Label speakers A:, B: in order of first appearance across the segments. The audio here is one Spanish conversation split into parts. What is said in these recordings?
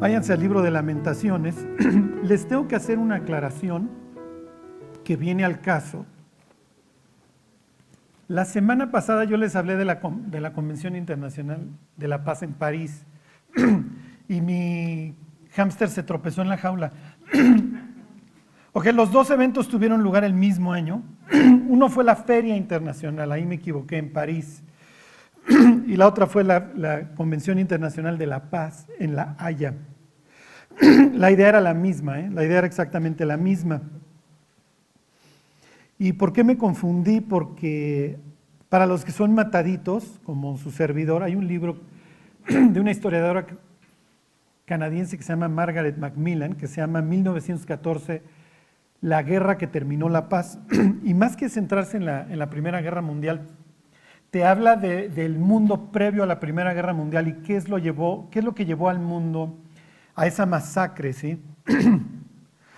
A: Váyanse al libro de lamentaciones. Les tengo que hacer una aclaración que viene al caso. La semana pasada yo les hablé de la, de la Convención Internacional de la Paz en París y mi hámster se tropezó en la jaula. ok, los dos eventos tuvieron lugar el mismo año. Uno fue la Feria Internacional, ahí me equivoqué, en París. y la otra fue la, Convención Internacional de la Paz en La Haya. la idea era la misma, ¿eh? la idea era exactamente la misma. ¿Y por qué me confundí? Porque para los que son mataditos, como su servidor, hay un libro de una historiadora canadiense que se llama Margaret Macmillan, que se llama 1914, La guerra que terminó la paz. Y más que centrarse en la, en la Primera Guerra Mundial, te habla del mundo previo a la Primera Guerra Mundial y qué es, lo llevó, qué es lo que llevó al mundo a esa masacre, ¿sí? o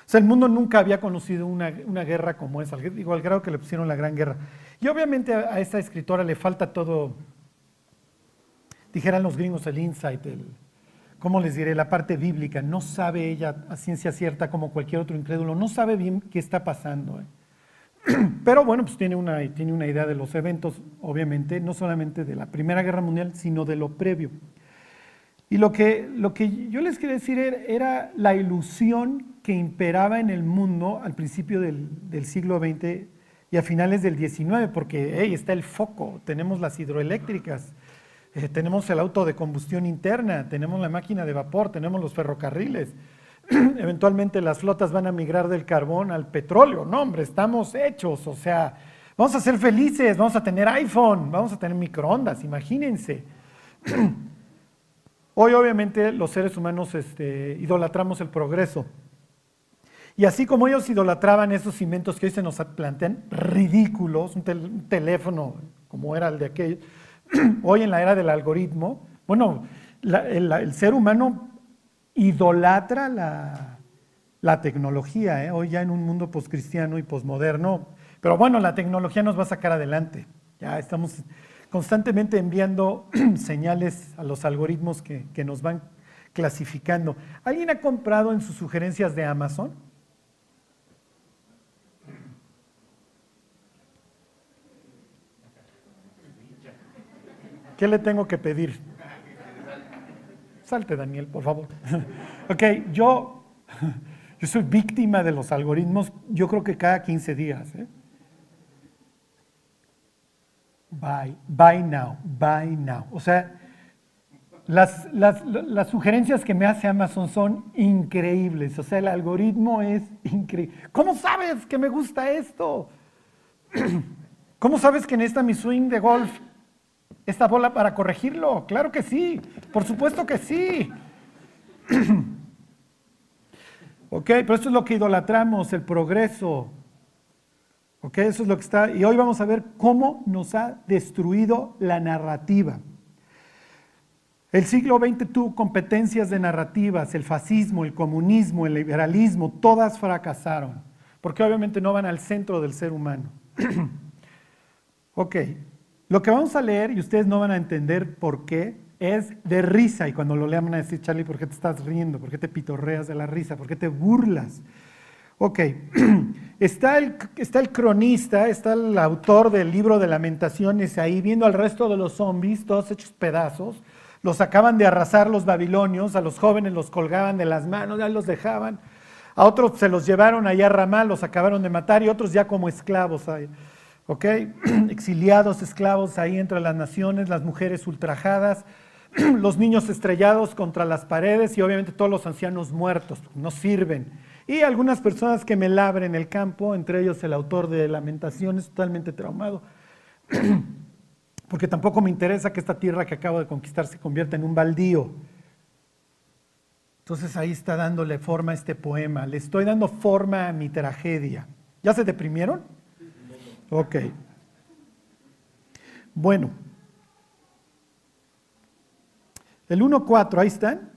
A: sea, el mundo nunca había conocido una, guerra como esa, digo, al grado que le pusieron la Gran Guerra. Y obviamente a, esta escritora le falta todo, dijeran los gringos, el insight, el, ¿cómo les diré? La parte bíblica. No sabe ella a ciencia cierta como cualquier otro incrédulo, no sabe bien qué está pasando. ¿eh? Pero bueno, pues tiene una, tiene una idea de los eventos, obviamente, no solamente de la Primera Guerra Mundial, sino de lo previo. Y lo que, lo que yo les quería decir era, la ilusión que imperaba en el mundo al principio del, siglo XX y a finales del XIX, porque hey, está el foco, tenemos las hidroeléctricas, eh, tenemos el auto de combustión interna, tenemos la máquina de vapor, tenemos los ferrocarriles. eventualmente las flotas van a migrar del carbón al petróleo. No, hombre, estamos hechos, o sea, vamos a ser felices, vamos a tener iPhone, vamos a tener microondas, imagínense. Hoy obviamente los seres humanos este, idolatramos el progreso. Y así como ellos idolatraban esos inventos que hoy se nos plantean ridículos, un, teléfono como era el de aquel, hoy en la era del algoritmo, bueno, el ser humano idolatra la, tecnología, ¿eh? hoy ya en un mundo poscristiano y posmoderno. Pero bueno, la tecnología nos va a sacar adelante. Ya estamos constantemente enviando señales a los algoritmos que, que nos van clasificando. ¿Alguien ha comprado en sus sugerencias de Amazon? ¿Qué le tengo que pedir? Salte, Daniel, por favor. ok, yo, yo soy víctima de los algoritmos, yo creo que cada 15 días. ¿eh? Buy, buy now, buy now. O sea, las, las, las, sugerencias que me hace Amazon son increíbles. O sea, el algoritmo es increíble. ¿Cómo sabes que me gusta esto? ¿Cómo sabes que necesita mi swing de golf esta bola para corregirlo? Claro que sí, por supuesto que sí. ok, pero esto es lo que idolatramos, el progreso. Ok, eso es lo que está. Y hoy vamos a ver cómo nos ha destruido la narrativa. El siglo XX tuvo competencias de narrativas, el fascismo, el comunismo, el liberalismo, todas fracasaron, porque obviamente no van al centro del ser humano. ok, lo que vamos a leer, y ustedes no van a entender por qué, es de risa. Y cuando lo lean van a decir, Charlie, ¿por qué te estás riendo? ¿Por qué te pitorreas de la risa? ¿Por qué te burlas? Ok, está el, cronista, está el autor del libro de lamentaciones ahí, viendo al resto de los zombies, todos hechos pedazos. Los acaban de arrasar los babilonios, a los jóvenes los colgaban de las manos, ya los dejaban. A otros se los llevaron allá a Ramal, los acabaron de matar y otros ya como esclavos. ¿ok? Exiliados, esclavos ahí entre las naciones, las mujeres ultrajadas, los niños estrellados contra las paredes y obviamente todos los ancianos muertos, no sirven. Y algunas personas que me labren el campo, entre ellos el autor de Lamentaciones, totalmente traumado, porque tampoco me interesa que esta tierra que acabo de conquistar se convierta en un baldío. Entonces ahí está dándole forma a este poema, le estoy dando forma a mi tragedia. ¿Ya se deprimieron? Ok. Bueno. El 1.4, ahí están.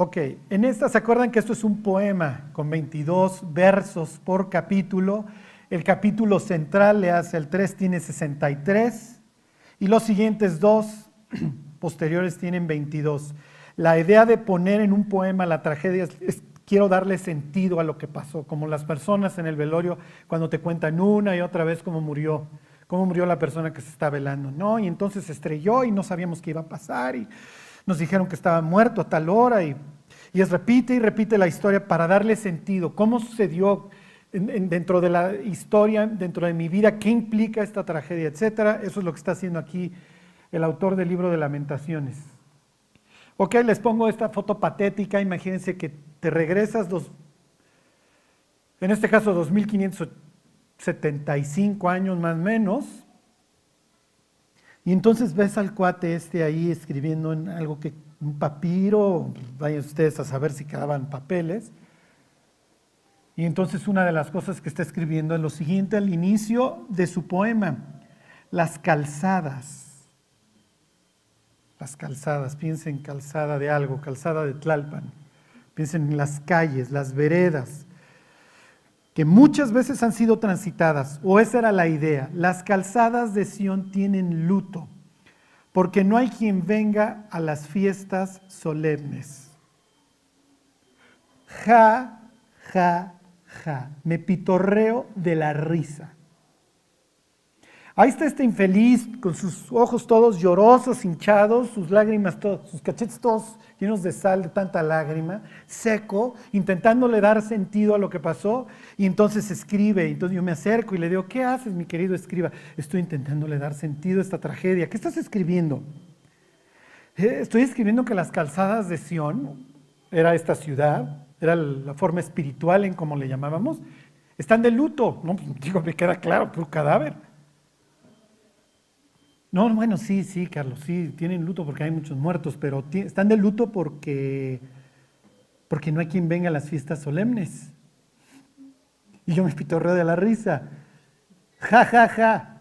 A: Ok, en esta se acuerdan que esto es un poema con 22 versos por capítulo. El capítulo central le hace el 3, tiene 63. Y los siguientes dos posteriores tienen 22. La idea de poner en un poema la tragedia es, quiero darle sentido a lo que pasó, como las personas en el velorio cuando te cuentan una y otra vez cómo murió, cómo murió la persona que se está velando, ¿no? Y entonces estrelló y no sabíamos qué iba a pasar y nos dijeron que estaba muerto a tal hora y, y es repite y repite la historia para darle sentido, cómo sucedió, dentro de la historia, dentro de mi vida, qué implica esta tragedia, etcétera. Eso es lo que está haciendo aquí el autor del libro de lamentaciones. Ok, les pongo esta foto patética, imagínense que te regresas, dos, en este caso 2575 años más o menos, y entonces ves al cuate este ahí escribiendo en algo que, un papiro, vayan ustedes a saber si quedaban papeles, y entonces una de las cosas que está escribiendo es lo siguiente al inicio de su poema, las calzadas. Las calzadas, piensen calzada de algo, calzada de Tlalpan. Piensen en las calles, las veredas, que muchas veces han sido transitadas, o esa era la idea. Las calzadas de Sión tienen luto, porque no hay quien venga a las fiestas solemnes. Ja, ja, me pitorreo de la risa. Ahí está este infeliz con sus ojos todos llorosos, hinchados, sus lágrimas, todos, sus cachetes todos llenos de sal, de tanta lágrima, seco, intentándole dar sentido a lo que pasó. Y entonces escribe, entonces yo me acerco y le digo, ¿qué haces, mi querido escriba? Estoy intentándole dar sentido a esta tragedia. ¿Qué estás escribiendo? Eh, estoy escribiendo que las calzadas de Sión, era esta ciudad, era la forma espiritual en como le llamábamos, están de luto. No, pues, digo, me queda claro, por cadáver. No, bueno, sí, sí, Carlos, sí, tienen luto porque hay muchos muertos, pero están de luto porque, porque no hay quien venga a las fiestas solemnes. Y yo me pitorreo de la risa. Ja, ja, ja.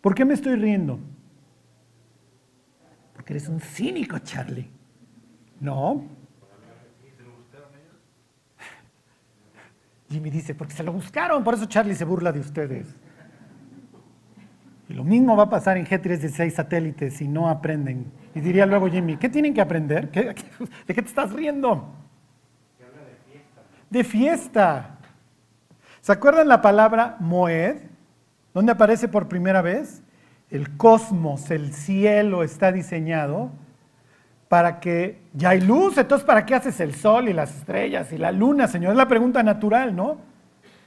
A: ¿Por qué me estoy riendo? Porque eres un cínico, Charlie. No, Jimmy dice, porque se lo buscaron, por eso Charlie se burla de ustedes. Y lo mismo va a pasar en G316 satélites si no aprenden. Y diría luego Jimmy, ¿qué tienen que aprender? ¿De qué te estás riendo? de fiesta. De fiesta. ¿Se acuerdan la palabra Moed? ¿Dónde aparece por primera vez? El cosmos, el cielo está diseñado para que ya hay luz, entonces ¿para qué haces el sol y las estrellas y la luna, Señor? Es la pregunta natural, ¿no?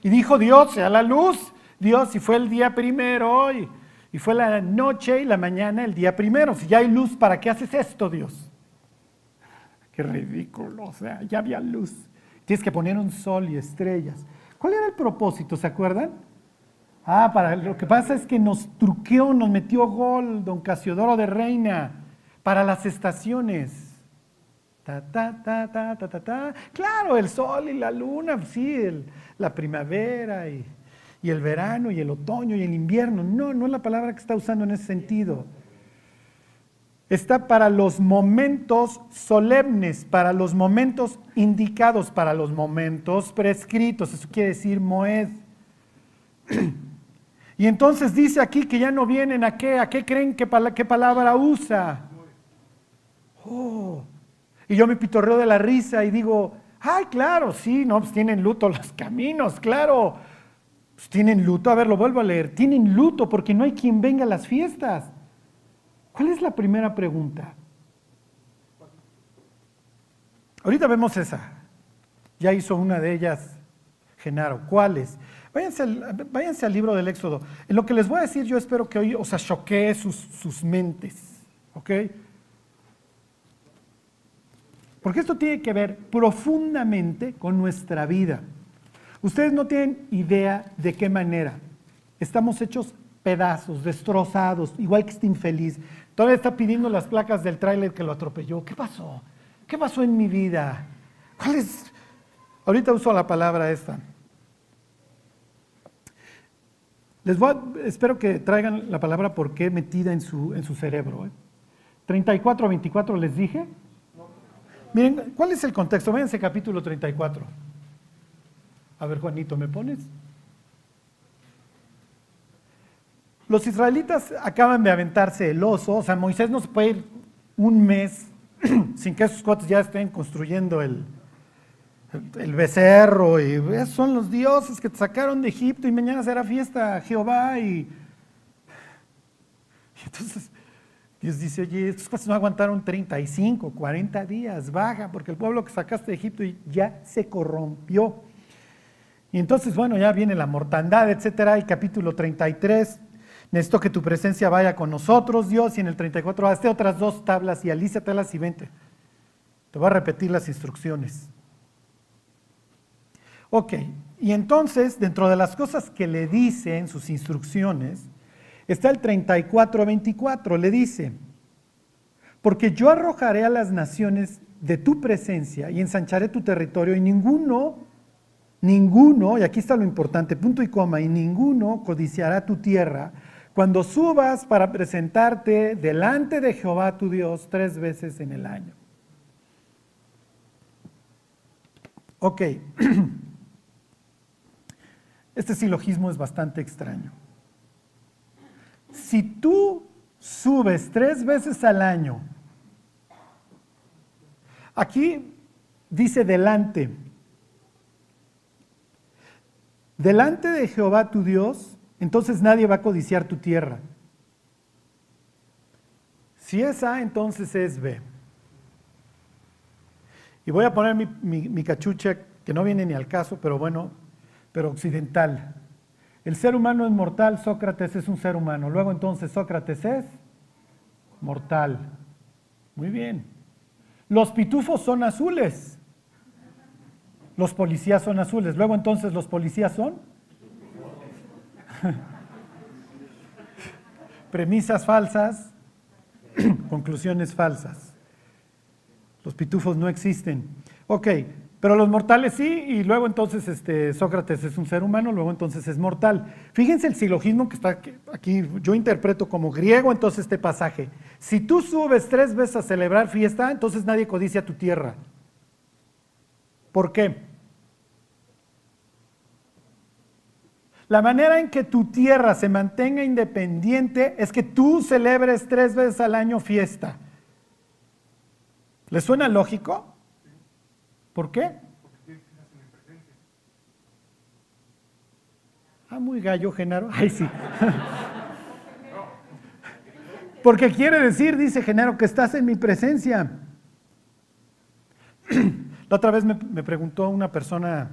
A: Y dijo Dios, sea la luz, Dios, y fue el día primero y, y fue la noche y la mañana el día primero. Si ya hay luz, ¿para qué haces esto, Dios? Qué ridículo, o sea, ya había luz. Tienes que poner un sol y estrellas. ¿Cuál era el propósito, se acuerdan? Ah, para lo que pasa es que nos truqueó, nos metió gol don Casiodoro de Reina para las estaciones. Ta, ta, ta, ta, ta, ta, Claro, el sol y la luna, sí, la primavera y, y el verano y el otoño y el invierno. No, no es la palabra que está usando en ese sentido. Está para los momentos solemnes, para los momentos indicados, para los momentos prescritos. Eso quiere decir Moed. Y entonces dice aquí que ya no vienen a qué, a qué creen que qué palabra usa. Oh. Y yo me pitorreo de la risa y digo, ay, claro, sí, no, pues tienen luto los caminos, claro. Pues tienen luto, a ver, lo vuelvo a leer, tienen luto porque no hay quien venga a las fiestas. ¿Cuál es la primera pregunta? Ahorita vemos esa. Ya hizo una de ellas Genaro. ¿Cuáles? Váyanse al, váyanse al libro del Éxodo. En lo que les voy a decir, yo espero que hoy os choquee sus, sus mentes. ¿Ok? Porque esto tiene que ver profundamente con nuestra vida. Ustedes no tienen idea de qué manera. Estamos hechos pedazos, destrozados, igual que este infeliz. Todavía está pidiendo las placas del tráiler que lo atropelló. ¿Qué pasó? ¿Qué pasó en mi vida? ¿Cuál es? Ahorita uso la palabra esta. Les voy espero que traigan la palabra por qué metida en su, en su cerebro. 34 a 24 les dije. Miren, ¿cuál es el contexto? Véanse capítulo 34. A ver, Juanito, ¿me pones? los israelitas acaban de aventarse el oso, o sea, Moisés no se puede ir un mes sin que esos cuates ya estén construyendo el, el becerro y esos son los dioses que te sacaron de Egipto y mañana será fiesta Jehová y, y entonces Dios dice, oye, estos cuates no aguantaron 35, 40 días, baja, porque el pueblo que sacaste de Egipto ya se corrompió. Y entonces, bueno, ya viene la mortandad, etcétera, y capítulo 33, necesito que tu presencia vaya con nosotros, Dios, y en el 34, hazte otras dos tablas y alízatelas y vente. Te voy a repetir las instrucciones. Ok, y entonces, dentro de las cosas que le dice en sus instrucciones, está el 34-24, le dice, porque yo arrojaré a las naciones de tu presencia y ensancharé tu territorio y ninguno, ninguno, y aquí está lo importante, punto y coma, y ninguno codiciará tu tierra cuando subas para presentarte delante de Jehová tu Dios tres veces en el año. Ok. Este silogismo es bastante extraño. Si tú subes tres veces al año, aquí dice delante, delante de Jehová tu Dios, entonces nadie va a codiciar tu tierra. Si es A, entonces es B. Y voy a poner mi, mi cachucha, que no viene ni al caso, pero bueno, pero occidental. El ser humano es mortal, Sócrates es un ser humano. Luego entonces Sócrates es mortal. Muy bien. Los pitufos son azules. Los policías son azules. Luego entonces los policías son premisas falsas, conclusiones falsas. Los pitufos no existen. Ok, pero los mortales sí, y luego entonces este, Sócrates es un ser humano, luego entonces es mortal. Fíjense el silogismo que está aquí, yo interpreto como griego entonces este pasaje. Si tú subes tres veces a celebrar fiesta, entonces nadie codicia tu tierra. ¿Por qué? La manera en que tu tierra se mantenga independiente es que tú celebres tres veces al año fiesta. ¿Le suena lógico? ¿Por qué? Ah, muy gallo, Genaro. Ay, sí. Porque quiere decir, dice Genaro, que estás en mi presencia. La otra vez me, preguntó una persona,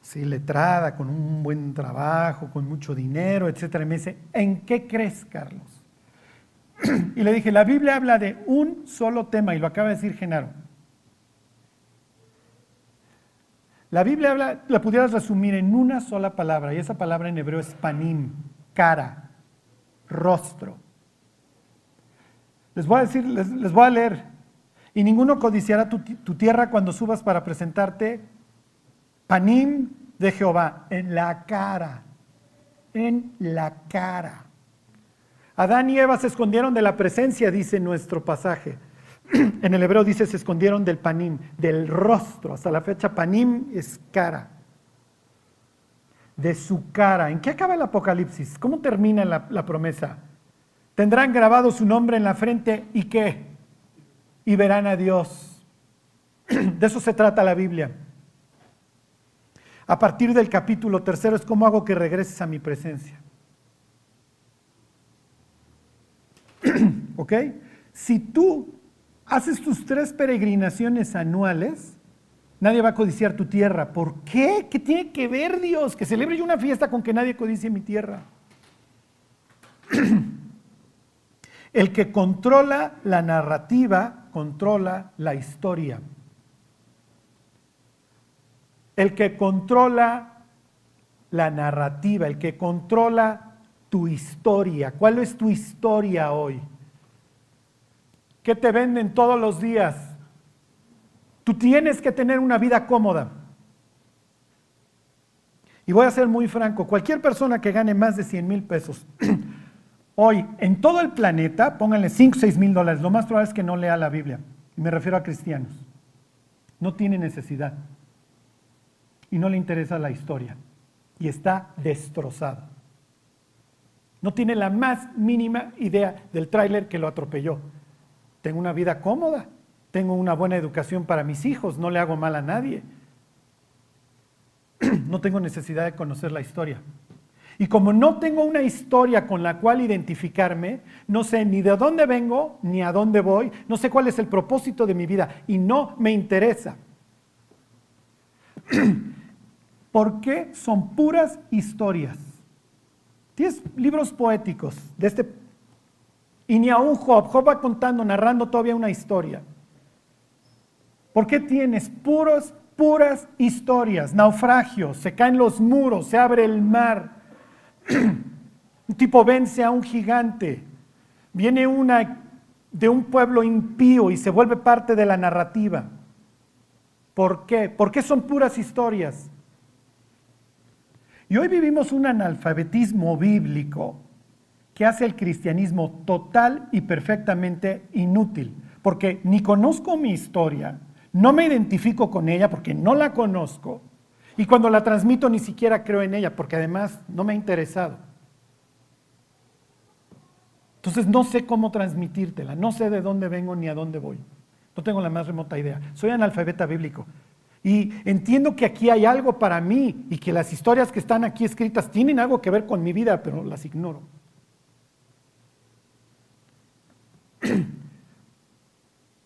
A: sí, letrada, con un buen trabajo, con mucho dinero, etcétera, y me dice, ¿en qué crees, Carlos? Y le dije, la Biblia habla de un solo tema, y lo acaba de decir Genaro. La Biblia habla, la pudieras resumir en una sola palabra, y esa palabra en hebreo es panim, cara, rostro. Les voy a decir, les, voy a leer. Y ninguno codiciará tu, tierra cuando subas para presentarte panim de Jehová, en la cara, en la cara. Adán y Eva se escondieron de la presencia, dice nuestro pasaje. en el hebreo dice se escondieron del panim, del rostro. Hasta la fecha panim es cara. De su cara. ¿En qué acaba el Apocalipsis? ¿Cómo termina la, la promesa? Tendrán grabado su nombre en la frente y qué? Y verán a Dios. De eso se trata la Biblia. A partir del capítulo tercero es cómo hago que regreses a mi presencia. ¿Ok? Si tú haces tus tres peregrinaciones anuales, nadie va a codiciar tu tierra. ¿Por qué? ¿Qué tiene que ver Dios? Que celebre yo una fiesta con que nadie codicie mi tierra. El que controla la narrativa, controla la historia. El que controla la narrativa, el que controla tu historia. ¿Cuál es tu historia hoy? ¿Qué te venden todos los días? Tú tienes que tener una vida cómoda. Y voy a ser muy franco, cualquier persona que gane más de 100 mil pesos, hoy en todo el planeta, pónganle 5 o 6 mil dólares, lo más probable es que no lea la Biblia. Y me refiero a cristianos. No tiene necesidad. Y no le interesa la historia. Y está destrozado. No tiene la más mínima idea del tráiler que lo atropelló. Tengo una vida cómoda, tengo una buena educación para mis hijos, no le hago mal a nadie. No tengo necesidad de conocer la historia. Y como no tengo una historia con la cual identificarme, no sé ni de dónde vengo ni a dónde voy, no sé cuál es el propósito de mi vida y no me interesa. ¿Por qué son puras historias? Tienes libros poéticos de este... Y ni aún Job, Job va contando, narrando todavía una historia. ¿Por qué tienes puros, puras historias? Naufragios, se caen los muros, se abre el mar un tipo vence a un gigante, viene una de un pueblo impío y se vuelve parte de la narrativa. ¿Por qué? Porque son puras historias. Y hoy vivimos un analfabetismo bíblico que hace el cristianismo total y perfectamente inútil, porque ni conozco mi historia, no me identifico con ella porque no la conozco, y cuando la transmito ni siquiera creo en ella, porque además no me ha interesado. Entonces no sé cómo transmitírtela, no sé de dónde vengo ni a dónde voy. No tengo la más remota idea. Soy analfabeta bíblico. Y entiendo que aquí hay algo para mí y que las historias que están aquí escritas tienen algo que ver con mi vida, pero las ignoro.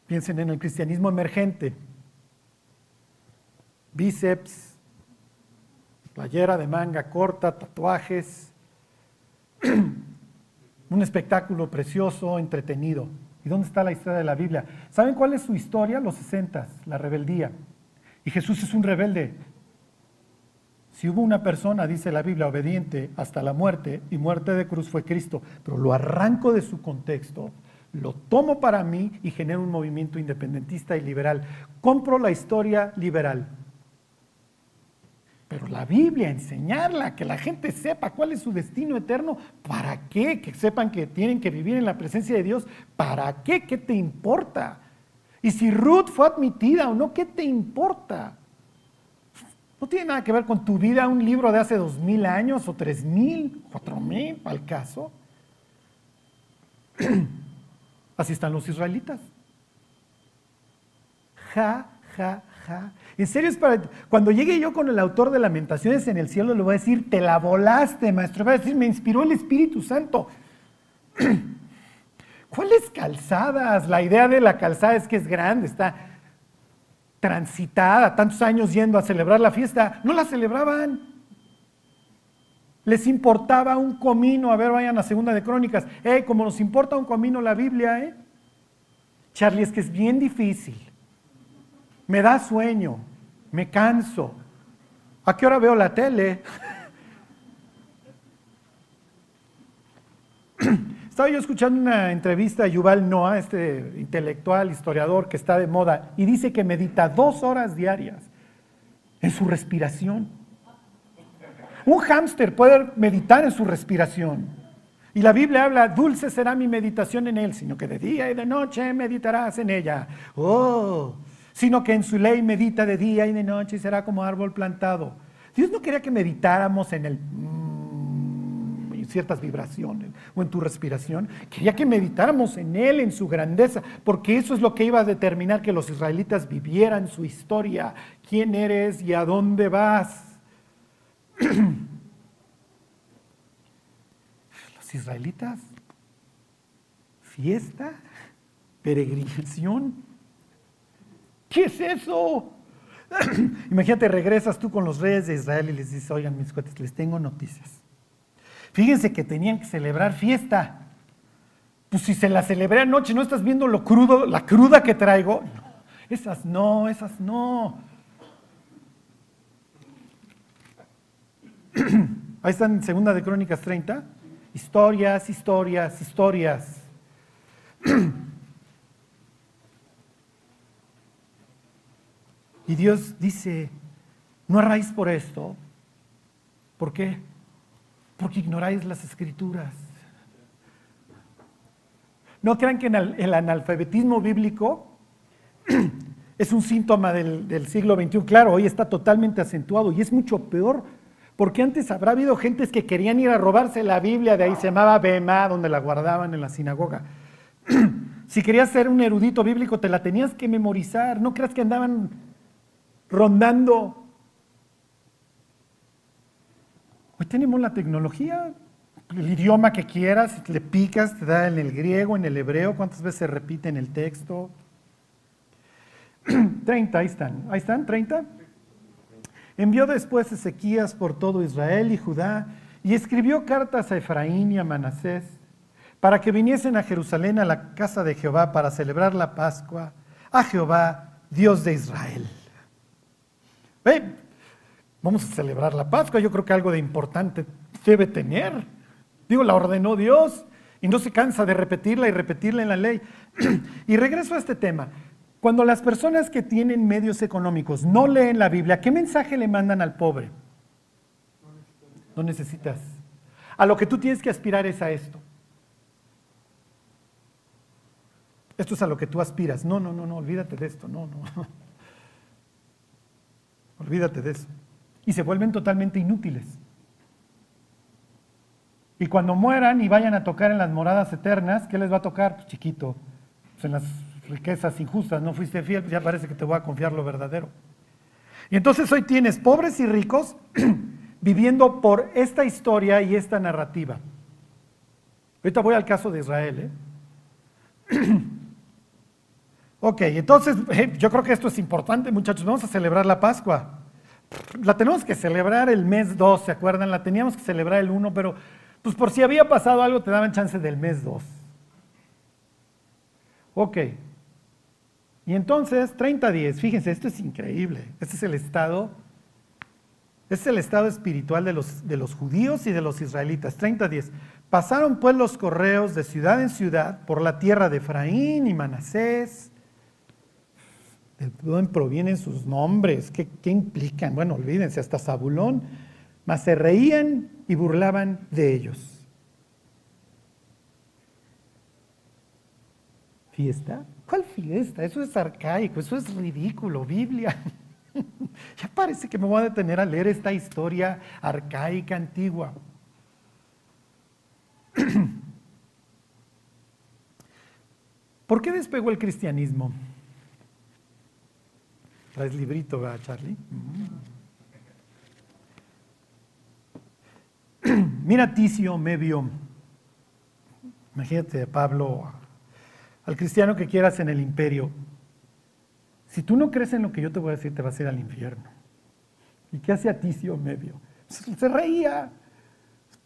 A: Piensen en el cristianismo emergente. Bíceps, playera de manga corta, tatuajes, un espectáculo precioso, entretenido. ¿Y dónde está la historia de la Biblia? ¿Saben cuál es su historia? Los sesentas, la rebeldía. Y Jesús es un rebelde. Si hubo una persona, dice la Biblia, obediente hasta la muerte, y muerte de cruz fue Cristo, pero lo arranco de su contexto, lo tomo para mí y genero un movimiento independentista y liberal. Compro la historia liberal. Pero la Biblia, enseñarla, que la gente sepa cuál es su destino eterno, ¿para qué? Que sepan que tienen que vivir en la presencia de Dios, ¿para qué? ¿Qué te importa? Y si Ruth fue admitida o no, ¿qué te importa? No tiene nada que ver con tu vida un libro de hace dos mil años o tres mil, cuatro mil, al caso. Así están los israelitas. Ja, ja, ja. En serio es para... Cuando llegue yo con el autor de Lamentaciones en el cielo, le voy a decir, te la volaste, maestro. Va a decir, me inspiró el Espíritu Santo. ¿Cuáles calzadas? La idea de la calzada es que es grande, está transitada, tantos años yendo a celebrar la fiesta. No la celebraban. Les importaba un comino. A ver, vayan a Segunda de Crónicas. Eh, como nos importa un comino la Biblia, ¿eh? Charlie, es que es bien difícil me da sueño, me canso. ¿A qué hora veo la tele? Estaba yo escuchando una entrevista a Yuval Noah, este intelectual, historiador que está de moda, y dice que medita dos horas diarias en su respiración. Un hámster puede meditar en su respiración. Y la Biblia habla, dulce será mi meditación en él, sino que de día y de noche meditarás en ella. Oh, sino que en su ley medita de día y de noche y será como árbol plantado. Dios no quería que meditáramos en el mm, en ciertas vibraciones o en tu respiración, quería que meditáramos en Él, en su grandeza, porque eso es lo que iba a determinar que los israelitas vivieran su historia, quién eres y a dónde vas. los israelitas, fiesta, peregrinación, ¿Qué es eso? Imagínate, regresas tú con los reyes de Israel y les dices, oigan mis cuates, les tengo noticias. Fíjense que tenían que celebrar fiesta. Pues si se la celebré anoche, ¿no estás viendo lo crudo, la cruda que traigo? esas no, esas no. Ahí están en Segunda de Crónicas 30. Historias, historias, historias. Y Dios dice, no erráis por esto. ¿Por qué? Porque ignoráis las escrituras. No crean que el analfabetismo bíblico es un síntoma del, siglo XXI. Claro, hoy está totalmente acentuado y es mucho peor Porque antes habrá habido gentes que querían ir a robarse la Biblia, de ahí se llamaba Bema, donde la guardaban en la sinagoga. si querías ser un erudito bíblico, te la tenías que memorizar. No creas que andaban rondando. Hoy tenemos la tecnología, el idioma que quieras, le picas, te da en el griego, en el hebreo, cuántas veces se repite en el texto. 30, ahí están. Ahí están, 30. Envió después Ezequías por todo Israel y Judá y escribió cartas a Efraín y a Manasés para que viniesen a Jerusalén a la casa de Jehová para celebrar la Pascua a Jehová, Dios de Israel. Vamos a celebrar la Pascua, yo creo que algo de importante debe tener. Digo, la ordenó Dios y no se cansa de repetirla y repetirla en la ley. y regreso a este tema. Cuando las personas que tienen medios económicos no leen la Biblia, ¿qué mensaje le mandan al pobre? No necesitas. A lo que tú tienes que aspirar es a esto. Esto es a lo que tú aspiras. No, no, no, no, olvídate de esto. No, no. Olvídate de eso. Y se vuelven totalmente inútiles. Y cuando mueran y vayan a tocar en las moradas eternas, ¿qué les va a tocar? Pues chiquito. Pues en las riquezas injustas, no fuiste fiel, ya parece que te voy a confiar lo verdadero. Y entonces hoy tienes pobres y ricos viviendo por esta historia y esta narrativa. Ahorita voy al caso de Israel. ¿eh? ok, entonces eh, yo creo que esto es importante, muchachos. Vamos a celebrar la Pascua. La tenemos que celebrar el mes 2, ¿se acuerdan? La teníamos que celebrar el 1, pero pues por si había pasado algo, te daban chance del mes 2. Ok, y entonces, 30-10, fíjense, esto es increíble. Este es el estado, este es el estado espiritual de los, de los judíos y de los israelitas. 30-10. Pasaron pues los correos de ciudad en ciudad por la tierra de Efraín y Manasés. ¿De dónde provienen sus nombres? ¿Qué, ¿Qué, implican? Bueno, olvídense, hasta Zabulón. Mas se reían y burlaban de ellos. ¿Fiesta? ¿Cuál fiesta? Eso es arcaico, eso es ridículo, Biblia. ya parece que me voy a detener a leer esta historia arcaica, antigua. ¿Por qué despegó el cristianismo? Traes librito, ¿verdad, Charlie? Mira, Ticio me vio. Imagínate, Pablo al cristiano que quieras en el imperio, si tú no crees en lo que yo te voy a decir, te vas a ir al infierno. ¿Y qué hacía Ticio Medio? Se reía.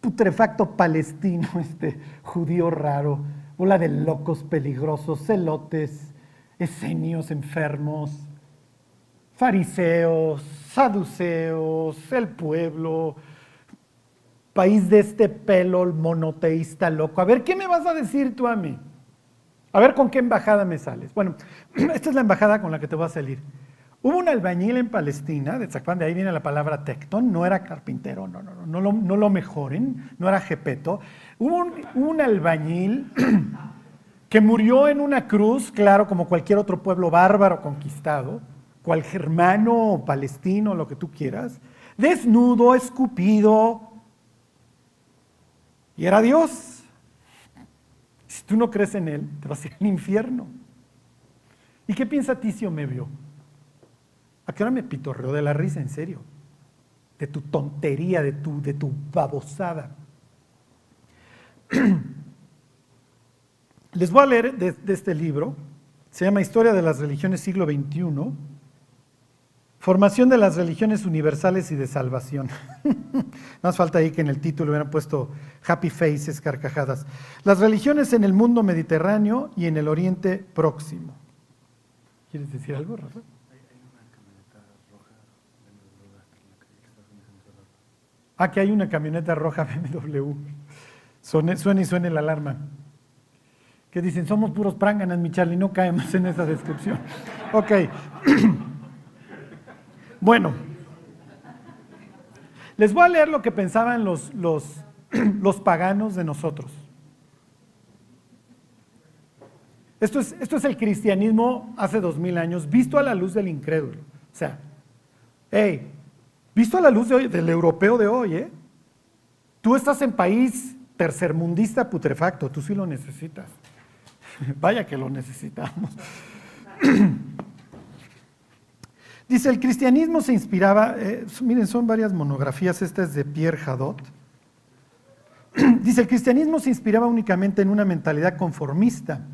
A: Putrefacto palestino, este judío raro, bola de locos peligrosos, celotes, esenios enfermos, fariseos, saduceos, el pueblo, país de este pelo monoteísta loco. A ver, ¿qué me vas a decir tú a mí? A ver con qué embajada me sales. Bueno, esta es la embajada con la que te voy a salir. Hubo un albañil en Palestina, de de ahí viene la palabra tecton, no era carpintero, no, no, no, no lo, no lo mejoren, no era jepeto. Hubo un, un albañil que murió en una cruz, claro, como cualquier otro pueblo bárbaro conquistado, cual germano, palestino, lo que tú quieras, desnudo, escupido, y era Dios. Si tú no crees en Él, te vas a ir al infierno. ¿Y qué piensa Ticio Mebio? ¿A qué hora me pitorreo de la risa, en serio? De tu tontería, de tu, de tu babosada. Les voy a leer de este libro. Se llama Historia de las Religiones siglo XXI Formación de las religiones universales y de salvación. Más falta ahí que en el título hubieran puesto happy faces, carcajadas. Las religiones en el mundo mediterráneo y en el oriente próximo. ¿Quieres decir algo, Rafa? Ah, que hay una camioneta roja BMW. Suena, suena y suena la alarma. Que dicen, somos puros pránganas, mi Charlie, no caemos en esa descripción. Ok. Bueno, les voy a leer lo que pensaban los, los, los paganos de nosotros. Esto es, esto es el cristianismo hace dos mil años, visto a la luz del incrédulo. O sea, hey, Visto a la luz del europeo de hoy, ¿eh? Tú estás en país tercermundista putrefacto, tú sí lo necesitas. Vaya que lo necesitamos. Dice, el cristianismo se inspiraba, eh, miren, son varias monografías, esta es de Pierre Hadot. Dice, el cristianismo se inspiraba únicamente en una mentalidad conformista,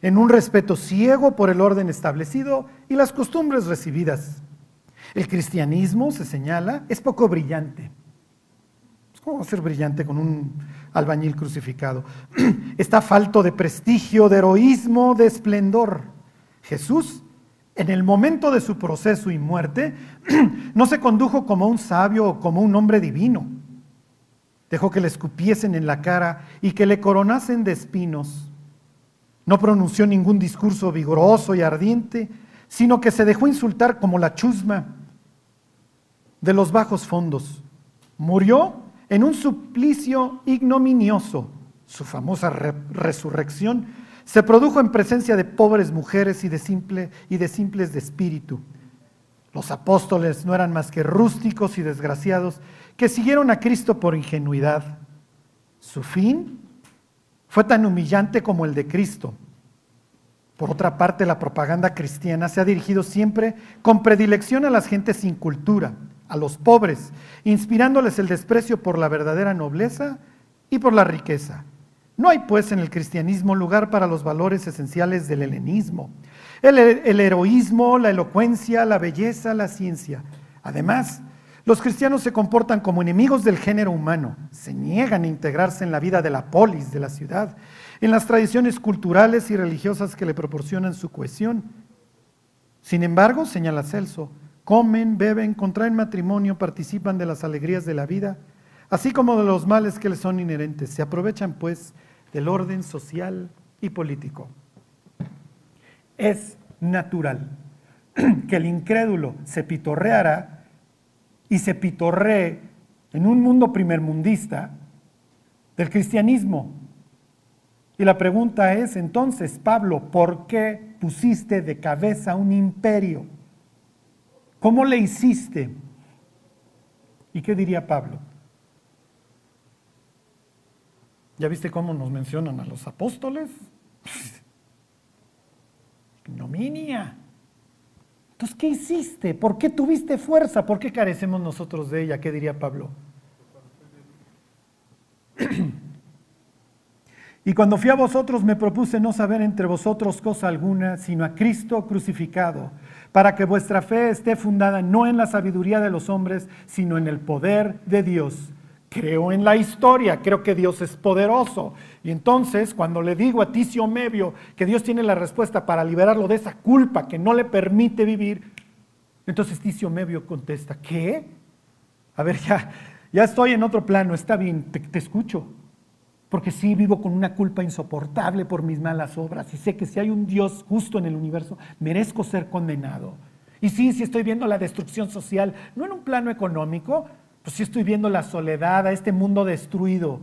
A: en un respeto ciego por el orden establecido y las costumbres recibidas. El cristianismo, se señala, es poco brillante. ¿Cómo va a ser brillante con un albañil crucificado? Está falto de prestigio, de heroísmo, de esplendor. Jesús en el momento de su proceso y muerte, no se condujo como un sabio o como un hombre divino. Dejó que le escupiesen en la cara y que le coronasen de espinos. No pronunció ningún discurso vigoroso y ardiente, sino que se dejó insultar como la chusma de los bajos fondos. Murió en un suplicio ignominioso. Su famosa resurrección se produjo en presencia de pobres mujeres y de, simple, y de simples de espíritu. Los apóstoles no eran más que rústicos y desgraciados que siguieron a Cristo por ingenuidad. Su fin fue tan humillante como el de Cristo. Por otra parte, la propaganda cristiana se ha dirigido siempre con predilección a las gentes sin cultura, a los pobres, inspirándoles el desprecio por la verdadera nobleza y por la riqueza. No hay pues en el cristianismo lugar para los valores esenciales del helenismo, el, heroísmo, la elocuencia, la belleza, la ciencia. Además, los cristianos se comportan como enemigos del género humano, se niegan a integrarse en la vida de la polis, de la ciudad, en las tradiciones culturales y religiosas que le proporcionan su cohesión. Sin embargo, señala Celso, comen, beben, contraen matrimonio, participan de las alegrías de la vida, así como de los males que les son inherentes. Se aprovechan, pues, del orden social y político. Es natural que el incrédulo se pitorreara y se pitorree en un mundo primermundista del cristianismo. Y la pregunta es entonces, Pablo, ¿por qué pusiste de cabeza un imperio? ¿Cómo le hiciste? ¿Y qué diría Pablo? ¿Ya viste cómo nos mencionan a los apóstoles? Ignominia. Entonces, ¿qué hiciste? ¿Por qué tuviste fuerza? ¿Por qué carecemos nosotros de ella? ¿Qué diría Pablo? Y cuando fui a vosotros me propuse no saber entre vosotros cosa alguna, sino a Cristo crucificado, para que vuestra fe esté fundada no en la sabiduría de los hombres, sino en el poder de Dios creo en la historia, creo que Dios es poderoso. Y entonces, cuando le digo a Ticio Mebio que Dios tiene la respuesta para liberarlo de esa culpa que no le permite vivir, entonces Ticio Mebio contesta, ¿qué? A ver, ya, ya estoy en otro plano, está bien, te, te escucho. Porque sí vivo con una culpa insoportable por mis malas obras y sé que si hay un Dios justo en el universo, merezco ser condenado. Y sí, si estoy viendo la destrucción social, no en un plano económico, pues sí estoy viendo la soledad, a este mundo destruido.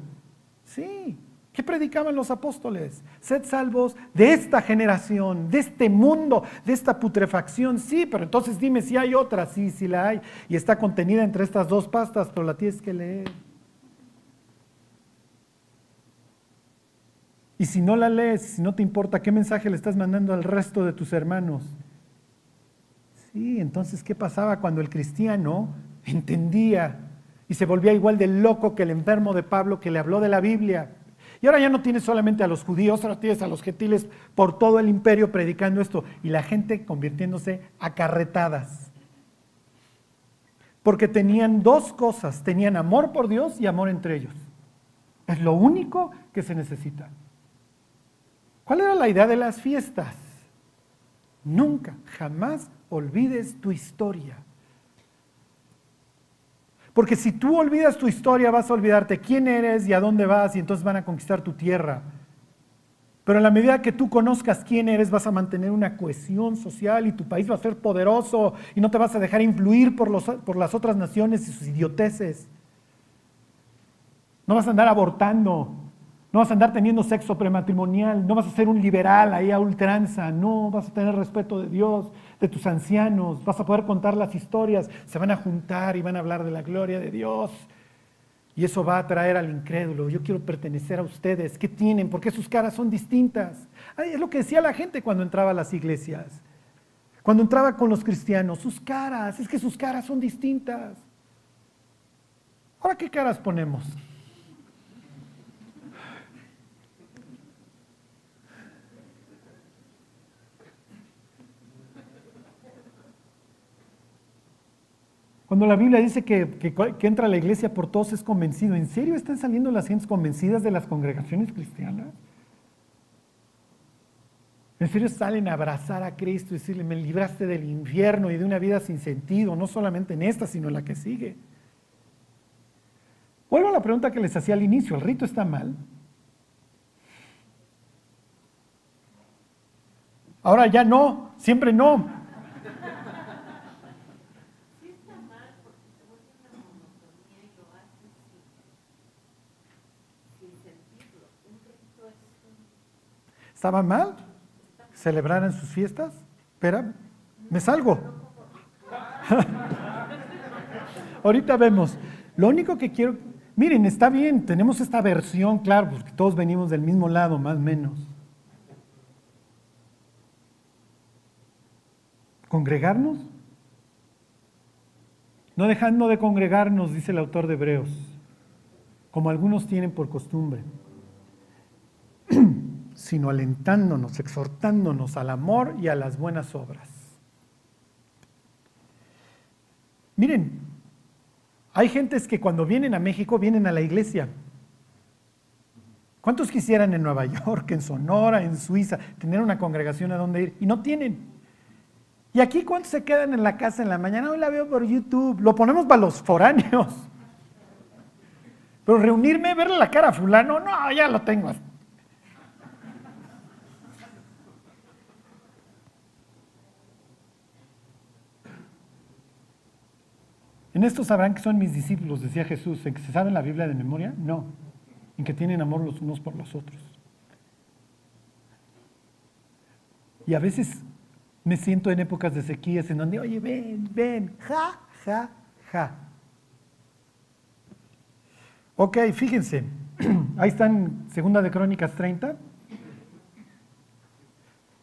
A: Sí. ¿Qué predicaban los apóstoles? Sed salvos de esta generación, de este mundo, de esta putrefacción. Sí, pero entonces dime si hay otra. Sí, sí la hay. Y está contenida entre estas dos pastas, pero la tienes que leer. Y si no la lees, si no te importa, ¿qué mensaje le estás mandando al resto de tus hermanos? Sí, entonces, ¿qué pasaba cuando el cristiano entendía y se volvía igual de loco que el enfermo de Pablo que le habló de la Biblia. Y ahora ya no tienes solamente a los judíos, ahora tienes a los gentiles por todo el imperio predicando esto y la gente convirtiéndose a carretadas. Porque tenían dos cosas, tenían amor por Dios y amor entre ellos. Es lo único que se necesita. ¿Cuál era la idea de las fiestas? Nunca, jamás olvides tu historia. Porque si tú olvidas tu historia, vas a olvidarte quién eres y a dónde vas y entonces van a conquistar tu tierra. Pero en la medida que tú conozcas quién eres, vas a mantener una cohesión social y tu país va a ser poderoso y no te vas a dejar influir por, los, por las otras naciones y sus idioteces. No vas a andar abortando No vas a andar teniendo sexo prematrimonial, no vas a ser un liberal ahí a ultranza, no vas a tener respeto de Dios, de tus ancianos, vas a poder contar las historias, se van a juntar y van a hablar de la gloria de Dios. Y eso va a atraer al incrédulo. Yo quiero pertenecer a ustedes. ¿Qué tienen? ¿Por qué sus caras son distintas? es lo que decía la gente cuando entraba a las iglesias. Cuando entraba con los cristianos, sus caras, es que sus caras son distintas. Ahora, ¿qué caras ponemos? Cuando la Biblia dice que, que, entra a la iglesia por todos es convencido, ¿en serio están saliendo las gentes convencidas de las congregaciones cristianas? ¿En serio salen a abrazar a Cristo y decirle, me libraste del infierno y de una vida sin sentido, no solamente en esta, sino en la que sigue? Vuelvo a la pregunta que les hacía al inicio, ¿el rito está mal? Ahora ya no, siempre no. ¿Estaba mal? ¿Celebrar en sus fiestas? Espera, me salgo. Ahorita vemos. Lo único que quiero, miren, está bien, tenemos esta versión, claro, porque todos venimos del mismo lado, más o menos. ¿Congregarnos? No dejando de congregarnos, dice el autor de Hebreos, como algunos tienen por costumbre sino alentándonos, exhortándonos al amor y a las buenas obras. Miren, hay gentes que cuando vienen a México vienen a la iglesia. ¿Cuántos quisieran en Nueva York, en Sonora, en Suiza, tener una congregación a donde ir? Y no tienen. ¿Y aquí cuántos se quedan en la casa en la mañana? Hoy la veo por YouTube. Lo ponemos para los foráneos. Pero reunirme, verle la cara a fulano, no, ya lo tengo. En esto sabrán que son mis discípulos, decía Jesús. ¿En que se saben la Biblia de memoria? No. En que tienen amor los unos por los otros. Y a veces me siento en épocas de sequías en donde, oye, ven, ven, ja, ja, ja. Ok, fíjense, ahí están Segunda de Crónicas 30.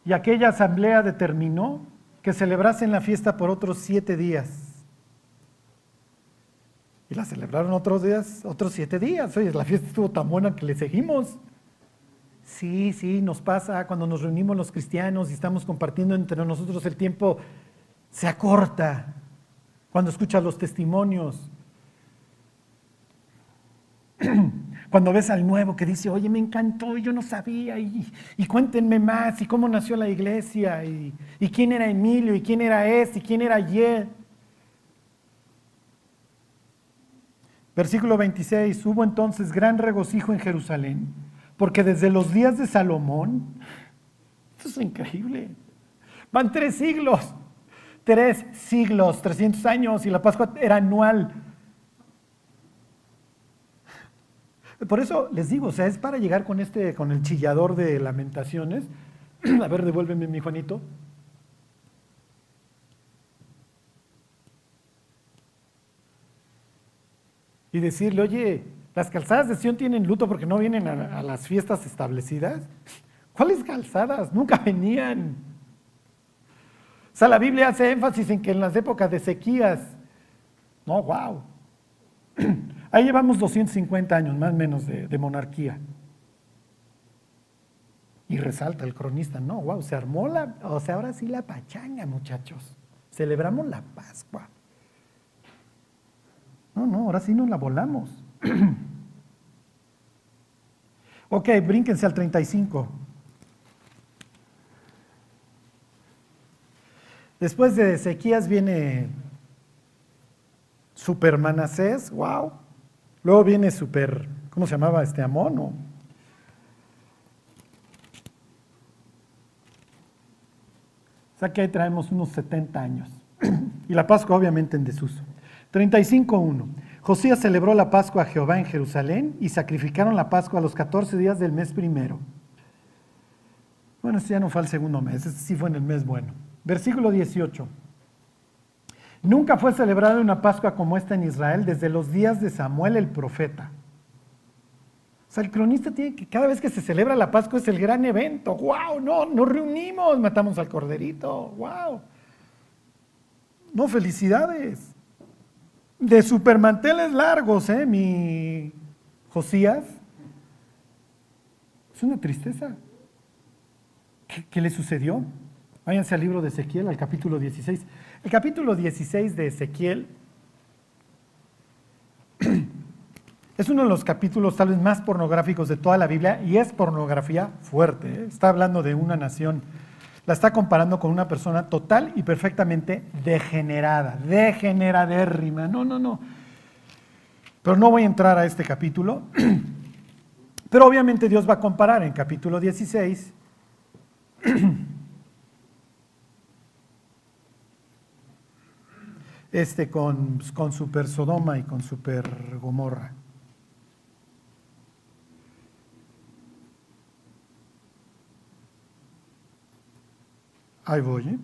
A: Y aquella asamblea determinó que celebrasen la fiesta por otros siete días y la celebraron otros días, otros siete días. Oye, la fiesta estuvo tan buena que le seguimos. Sí, sí, nos pasa cuando nos reunimos los cristianos y estamos compartiendo entre nosotros el tiempo, se acorta cuando escuchas los testimonios. Cuando ves al nuevo que dice, oye, me encantó yo no sabía, y, cuéntenme más, y cómo nació la iglesia, y, y, quién era Emilio, y quién era este, y quién era ayer. Versículo 26, hubo entonces gran regocijo en Jerusalén, porque desde los días de Salomón, esto es increíble, van tres siglos, tres siglos, 300 años, y la Pascua era anual. Por eso les digo, o sea, es para llegar con este, con el chillador de lamentaciones. A ver, devuélveme mi Juanito. Y decirle, oye, las calzadas de Sion tienen luto porque no vienen a, las fiestas establecidas. ¿Cuáles calzadas? Nunca venían. O sea, la Biblia hace énfasis en que en las épocas de sequías, no, wow. Ahí llevamos 250 años más o menos de, de monarquía. Y resalta el cronista, no, wow, se armó la, o sea, ahora sí la pachanga, muchachos. Celebramos la Pascua. No, no, ahora sí nos la volamos. ok, brínquense al 35. Después de Ezequías viene Supermanasés, wow. Luego viene Super, ¿cómo se llamaba este Amón? O sea que ahí traemos unos 70 años. y la Pascua obviamente en desuso. 35.1. Josías celebró la Pascua a Jehová en Jerusalén y sacrificaron la Pascua a los 14 días del mes primero. Bueno, este ya no fue al segundo mes, este sí fue en el mes bueno. Versículo 18. Nunca fue celebrada una Pascua como esta en Israel desde los días de Samuel el profeta. O sea, el cronista tiene que, cada vez que se celebra la Pascua es el gran evento. ¡Wow! No, nos reunimos, matamos al corderito. ¡Wow! No, felicidades. De supermanteles largos, ¿eh? Mi Josías. Es una tristeza. ¿Qué, le sucedió? Váyanse al libro de Ezequiel, al capítulo 16. El capítulo 16 de Ezequiel es uno de los capítulos tal vez más pornográficos de toda la Biblia y es pornografía fuerte. ¿eh? Está hablando de una nación, la está comparando con una persona total y perfectamente degenerada, degeneradérrima. No, no, no. Pero no voy a entrar a este capítulo. Pero obviamente Dios va a comparar en capítulo 16 este con, con Super Sodoma y con Super Gomorra. Ahí voy. ¿eh?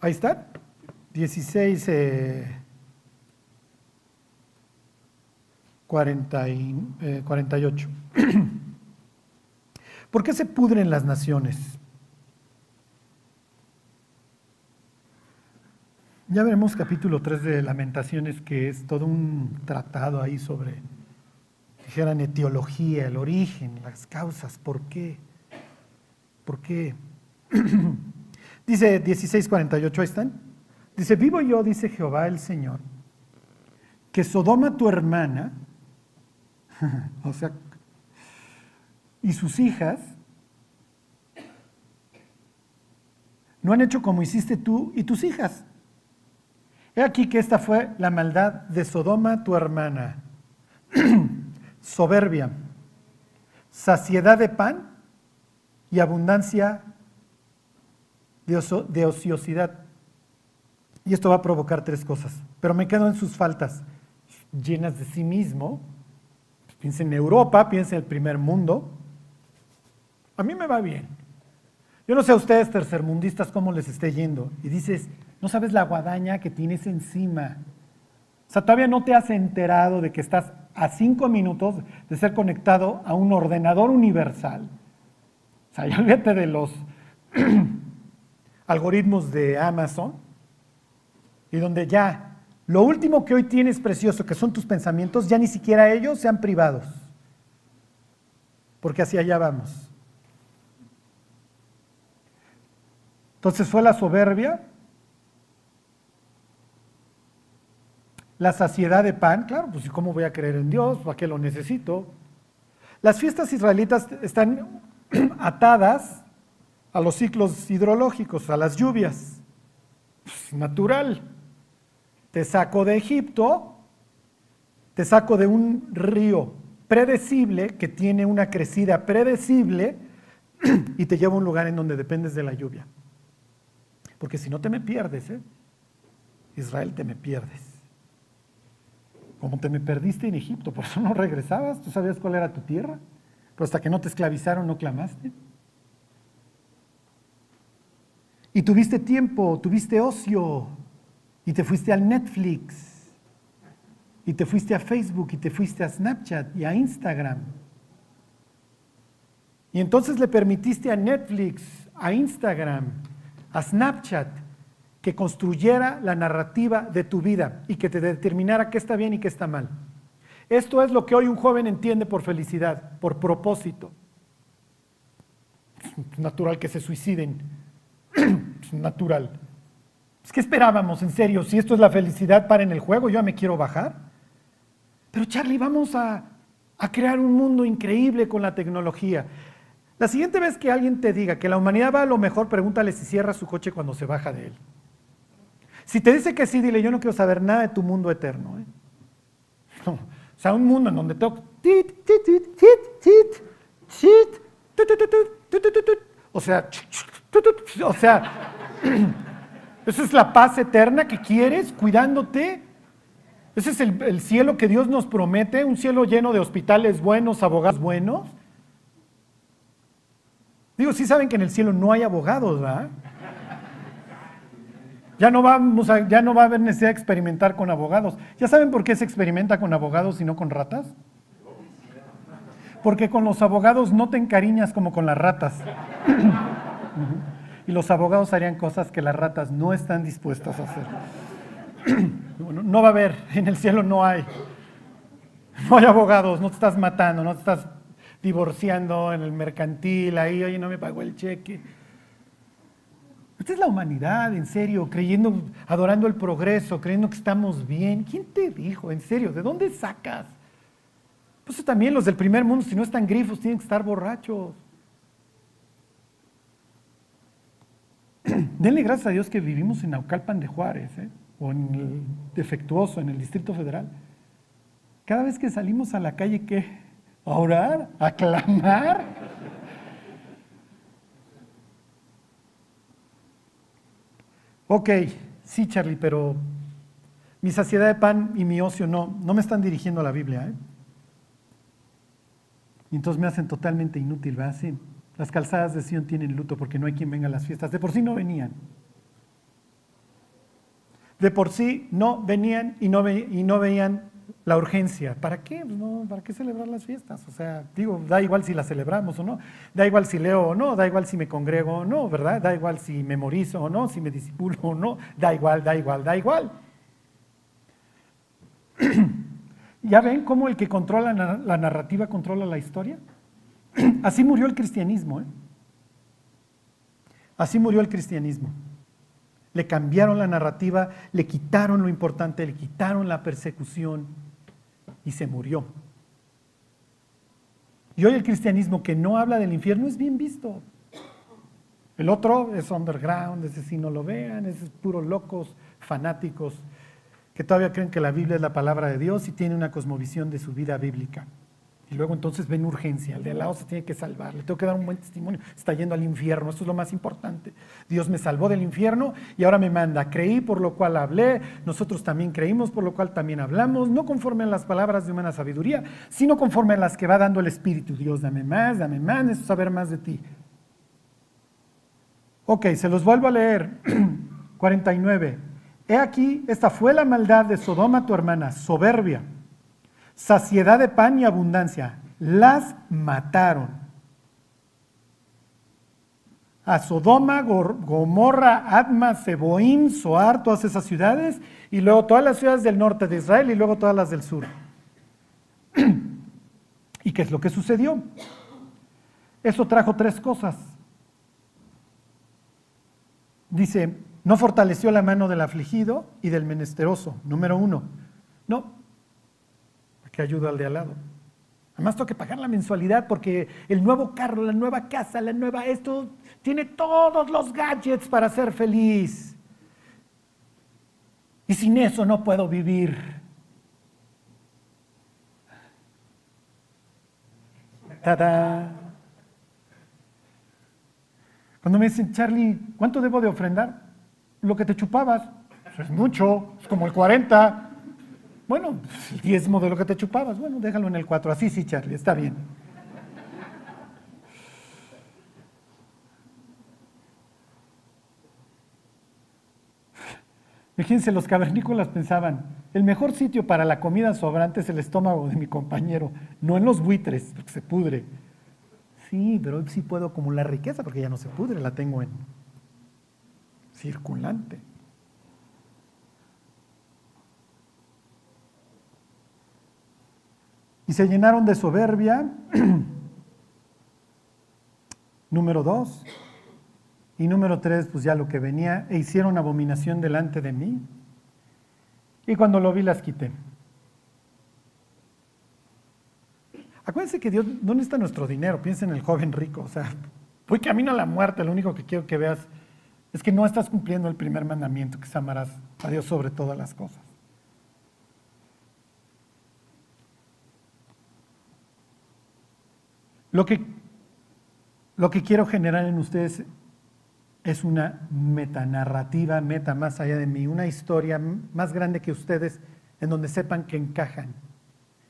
A: Ahí está. 16, eh, 40 y, eh, 48. ¿Por qué se pudren las naciones? Ya veremos capítulo 3 de Lamentaciones, que es todo un tratado ahí sobre dijeran etiología, el origen, las causas, ¿por qué? ¿Por qué? dice 16:48, ahí están. Dice, vivo yo, dice Jehová el Señor, que Sodoma tu hermana, o sea, y sus hijas, no han hecho como hiciste tú y tus hijas. He aquí que esta fue la maldad de Sodoma tu hermana. soberbia, saciedad de pan y abundancia de, ociosidad. Y esto va a provocar tres cosas. Pero me quedo en sus faltas, llenas de sí mismo. Piensa en Europa, piensa en el primer mundo. A mí me va bien. Yo no sé a ustedes tercermundistas cómo les esté yendo. Y dices, no sabes la guadaña que tienes encima. O sea, todavía no te has enterado de que estás a cinco minutos de ser conectado a un ordenador universal. O sea, ya olvídate de los algoritmos de Amazon y donde ya lo último que hoy tienes precioso, que son tus pensamientos, ya ni siquiera ellos sean privados. Porque hacia allá vamos. Entonces fue la soberbia, La saciedad de pan, claro, pues ¿cómo voy a creer en Dios? ¿Para qué lo necesito? Las fiestas israelitas están atadas a los ciclos hidrológicos, a las lluvias. Pues, natural. Te saco de Egipto, te saco de un río predecible que tiene una crecida predecible y te llevo a un lugar en donde dependes de la lluvia. Porque si no te me pierdes, ¿eh? Israel te me pierdes. Como te me perdiste en Egipto, por eso no regresabas, tú sabías cuál era tu tierra, pero hasta que no te esclavizaron no clamaste. Y tuviste tiempo, tuviste ocio, y te fuiste al Netflix, y te fuiste a Facebook, y te fuiste a Snapchat y a Instagram. Y entonces le permitiste a Netflix, a Instagram, a Snapchat, que construyera la narrativa de tu vida y que te determinara qué está bien y qué está mal. Esto es lo que hoy un joven entiende por felicidad, por propósito. Es natural que se suiciden. Es natural. Es que esperábamos, en serio, si esto es la felicidad para en el juego, yo me quiero bajar. Pero Charlie, vamos a, a crear un mundo increíble con la tecnología. La siguiente vez que alguien te diga que la humanidad va a lo mejor, pregúntale si cierra su coche cuando se baja de él. Si te dice que sí, dile, yo no quiero saber nada de tu mundo eterno. ¿eh? o sea, un mundo en donde tengo... O sea, O sea, esa es la paz eterna que quieres, cuidándote. Ese es el, el cielo que Dios nos promete, un cielo lleno de hospitales buenos, abogados buenos. Digo, sí saben que en el cielo no hay abogados, ¿verdad? Ya no, vamos ya no va a haber necesidad de experimentar con abogados. ¿Ya saben por qué se experimenta con abogados y no con ratas? Porque con los abogados no te encariñas como con las ratas. y los abogados harían cosas que las ratas no están dispuestas a hacer. no va a haber, en el cielo no hay. No hay abogados, no te estás matando, no te estás divorciando en el mercantil, ahí, oye, no me pagó el cheque. Esta es la humanidad, en serio, creyendo, adorando el progreso, creyendo que estamos bien. ¿Quién te dijo? En serio, ¿de dónde sacas? Pues también los del primer mundo, si no están grifos, tienen que estar borrachos. Denle gracias a Dios que vivimos en Naucalpan de Juárez, ¿eh? o en el defectuoso, en el Distrito Federal. Cada vez que salimos a la calle, ¿qué? ¿A orar? ¿A clamar? Ok, sí, Charlie, pero mi saciedad de pan y mi ocio no, no me están dirigiendo a la Biblia. ¿eh? Y entonces me hacen totalmente inútil, ¿verdad? Sí, las calzadas de Sion tienen luto porque no hay quien venga a las fiestas. De por sí no venían. De por sí no venían y no, y no veían la urgencia. ¿Para qué? Pues ¿Para qué celebrar las fiestas? O sea, digo, da igual si las celebramos o no, da igual si leo o no, da igual si me congrego o no, ¿verdad? Da igual si memorizo o no, si me disipulo o no, da igual, da igual, da igual. ¿Ya ven cómo el que controla la narrativa controla la historia? Así murió el cristianismo. ¿eh? Así murió el cristianismo. Le cambiaron la narrativa, le quitaron lo importante, le quitaron la persecución y se murió. Y hoy el cristianismo que no habla del infierno es bien visto. El otro es underground, ese sí no lo vean, es puros locos, fanáticos, que todavía creen que la Biblia es la palabra de Dios y tiene una cosmovisión de su vida bíblica. Y luego entonces ven urgencia, el de al lado se tiene que salvar, le tengo que dar un buen testimonio, está yendo al infierno, esto es lo más importante. Dios me salvó del infierno y ahora me manda, creí por lo cual hablé, nosotros también creímos por lo cual también hablamos, no conforme a las palabras de humana sabiduría, sino conforme a las que va dando el Espíritu. Dios, dame más, dame más, saber más de ti. Ok, se los vuelvo a leer. 49. He aquí, esta fue la maldad de Sodoma, tu hermana, soberbia saciedad de pan y abundancia. Las mataron. A Sodoma, Gomorra, Adma, Seboim, Soar, todas esas ciudades, y luego todas las ciudades del norte de Israel y luego todas las del sur. ¿Y qué es lo que sucedió? Eso trajo tres cosas. Dice, no fortaleció la mano del afligido y del menesteroso, número uno. No, que ayuda al de al lado. Además tengo que pagar la mensualidad porque el nuevo carro, la nueva casa, la nueva esto, tiene todos los gadgets para ser feliz. Y sin eso no puedo vivir. ¡Tada! Cuando me dicen, Charlie, ¿cuánto debo de ofrendar? Lo que te chupabas. es mucho, es como el 40. Bueno, el diezmo de lo que te chupabas, bueno, déjalo en el 4. Así sí, Charlie, está bien. Fíjense, los cavernícolas pensaban, el mejor sitio para la comida sobrante es el estómago de mi compañero, no en los buitres, porque se pudre. Sí, pero sí puedo acumular riqueza porque ya no se pudre, la tengo en circulante. Y se llenaron de soberbia. número dos. Y número tres, pues ya lo que venía, e hicieron abominación delante de mí. Y cuando lo vi las quité. Acuérdense que Dios no necesita nuestro dinero, piensa en el joven rico. O sea, voy camino a la muerte, lo único que quiero que veas es que no estás cumpliendo el primer mandamiento, que es amarás a Dios sobre todas las cosas. Lo que, lo que quiero generar en ustedes es una metanarrativa, meta más allá de mí, una historia más grande que ustedes en donde sepan que encajan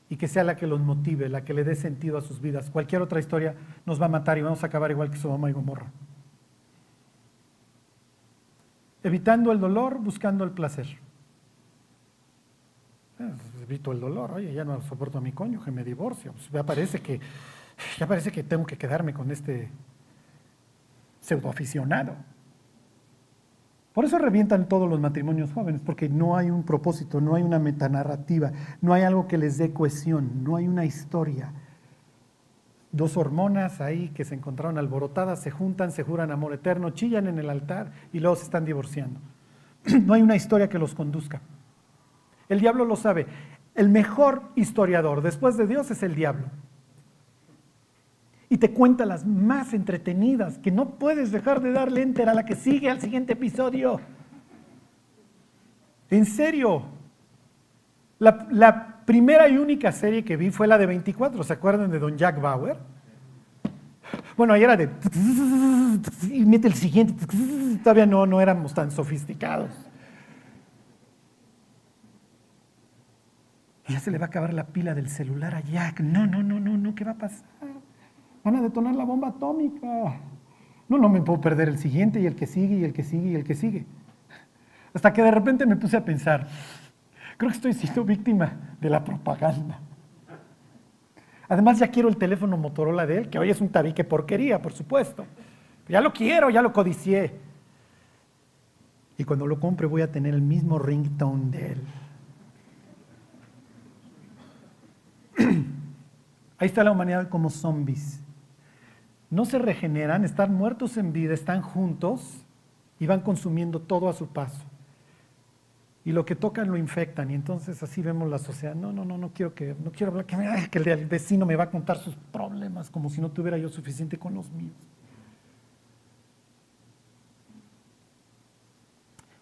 A: y que sea la que los motive, la que le dé sentido a sus vidas. Cualquier otra historia nos va a matar y vamos a acabar igual que Sodoma y Gomorra. Evitando el dolor, buscando el placer. Eh, evito el dolor, oye, ya no soporto a mi cónyuge, me divorcio. Pues ya parece que ya parece que tengo que quedarme con este pseudoaficionado. Por eso revientan todos los matrimonios jóvenes, porque no hay un propósito, no hay una metanarrativa, no hay algo que les dé cohesión, no hay una historia. Dos hormonas ahí que se encontraron alborotadas, se juntan, se juran amor eterno, chillan en el altar y luego se están divorciando. No hay una historia que los conduzca. El diablo lo sabe. El mejor historiador después de Dios es el diablo y te cuenta las más entretenidas, que no puedes dejar de darle enter a la que sigue al siguiente episodio. En serio. La, primera y única serie que vi fue la de 24, ¿se acuerdan de Don Jack Bauer? Bueno, ahí era de... Y mete el siguiente. Todavía no, no éramos tan sofisticados. ya se le va a acabar la pila del celular a Jack. No, no, no, no, no, ¿qué va a pasar? Van a detonar la bomba atómica. No, no me puedo perder el siguiente y el que sigue y el que sigue y el que sigue. Hasta que de repente me puse a pensar, creo que estoy siendo víctima de la propaganda. Además ya quiero el teléfono Motorola de él, que hoy es un tabique porquería, por supuesto. Ya lo quiero, ya lo codicié. Y cuando lo compre voy a tener el mismo ringtone de él. Ahí está la humanidad como zombies no se regeneran, están muertos en vida, están juntos y van consumiendo todo a su paso. Y lo que tocan lo infectan y entonces así vemos la sociedad. No, no, no, no quiero que, no quiero hablar, que, que el vecino me va a contar sus problemas como si no tuviera yo suficiente con los míos.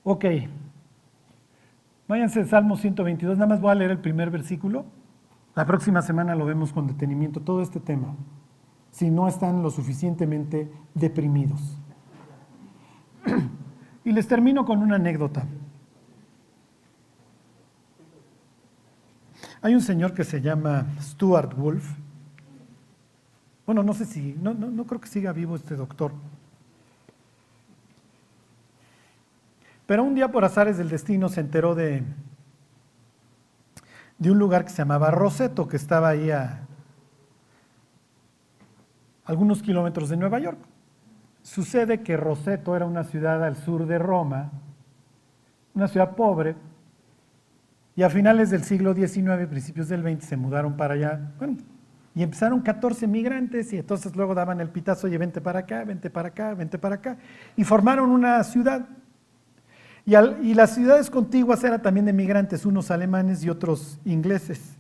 A: Ok, váyanse al Salmo 122, nada más voy a leer el primer versículo. La próxima semana lo vemos con detenimiento, todo este tema si no están lo suficientemente deprimidos. Y les termino con una anécdota. Hay un señor que se llama Stuart Wolf. Bueno, no sé si, no, no, creo que siga vivo este doctor. Pero un día por azares del destino se enteró de, de un lugar que se llamaba Roseto, que estaba ahí a, algunos kilómetros de Nueva York. Sucede que Roseto era una ciudad al sur de Roma, una ciudad pobre, y a finales del siglo XIX, principios del XX, se mudaron para allá, y empezaron 14 migrantes, y entonces luego daban el pitazo, y vente para acá, vente para acá, vente para acá, y formaron una ciudad. Y, y las ciudades contiguas eran también de migrantes, unos alemanes y otros ingleses.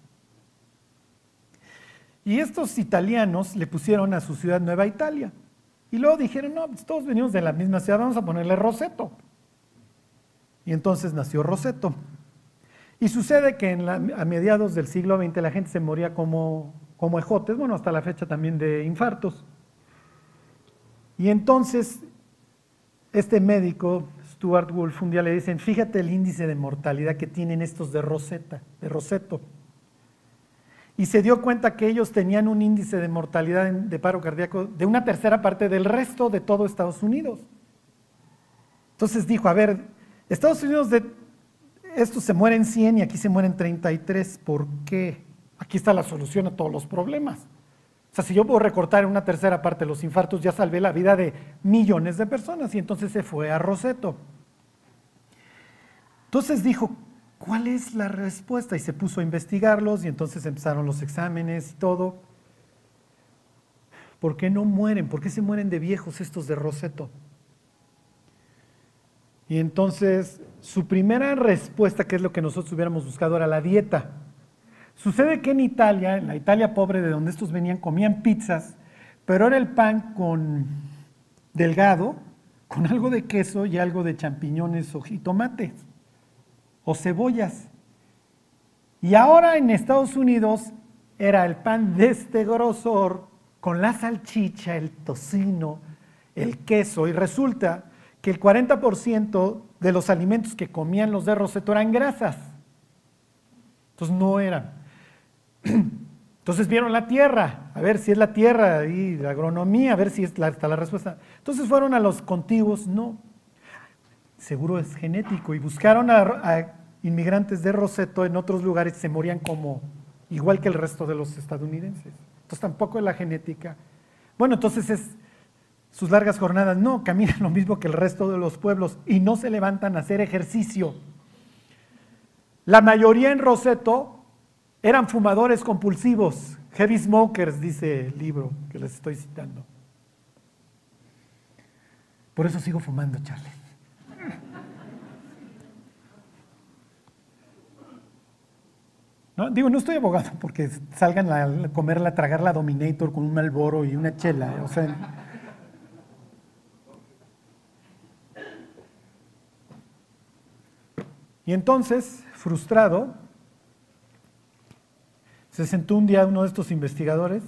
A: Y estos italianos le pusieron a su ciudad Nueva Italia. Y luego dijeron, no, pues todos venimos de la misma ciudad, vamos a ponerle Roseto. Y entonces nació Roseto. Y sucede que a mediados del siglo XX la gente se moría como, como ejotes, bueno, hasta la fecha también de infartos. Y entonces este médico, Stuart Wolf, un día le dicen, fíjate el índice de mortalidad que tienen estos de Rosetta, de Roseto y se dio cuenta que ellos tenían un índice de mortalidad de paro cardíaco de una tercera parte del resto de todo Estados Unidos. Entonces dijo, a ver, Estados Unidos de estos se mueren 100 y aquí se mueren 33, ¿por qué? Aquí está la solución a todos los problemas. O sea, si yo puedo recortar en una tercera parte los infartos, ya salvé la vida de millones de personas y entonces se fue a Roseto. Entonces dijo, ¿cuál es la respuesta? Y se puso a investigarlos y entonces empezaron los exámenes y todo. ¿Por qué no mueren? ¿Por qué se mueren de viejos estos de Roseto? Y entonces su primera respuesta, que es lo que nosotros hubiéramos buscado, era la dieta. Sucede que en Italia, en la Italia pobre de donde estos venían, comían pizzas, pero era el pan con delgado, con algo de queso y algo de champiñones y tomates o cebollas. Y ahora en Estados Unidos era el pan de este grosor con la salchicha, el tocino, el queso. Y resulta que el 40% de los alimentos que comían los de Roseto eran grasas. Entonces no eran. Entonces vieron la tierra, a ver si es la tierra y la agronomía, a ver si está la respuesta. Entonces fueron a los contiguos, no, seguro es genético, y buscaron a, inmigrantes de Roseto en otros lugares, se morían como igual que el resto de los estadounidenses. Entonces tampoco es la genética. Bueno, entonces es sus largas jornadas, no, caminan lo mismo que el resto de los pueblos y no se levantan a hacer ejercicio. La mayoría en Roseto eran fumadores compulsivos, heavy smokers, dice el libro que les estoy citando. Por eso sigo fumando, Charlie. digo, no estoy abogado porque salgan a comerla, a tragar la Dominator con un Malboro y una chela. O sea, y entonces, frustrado, se sentó un día uno de estos investigadores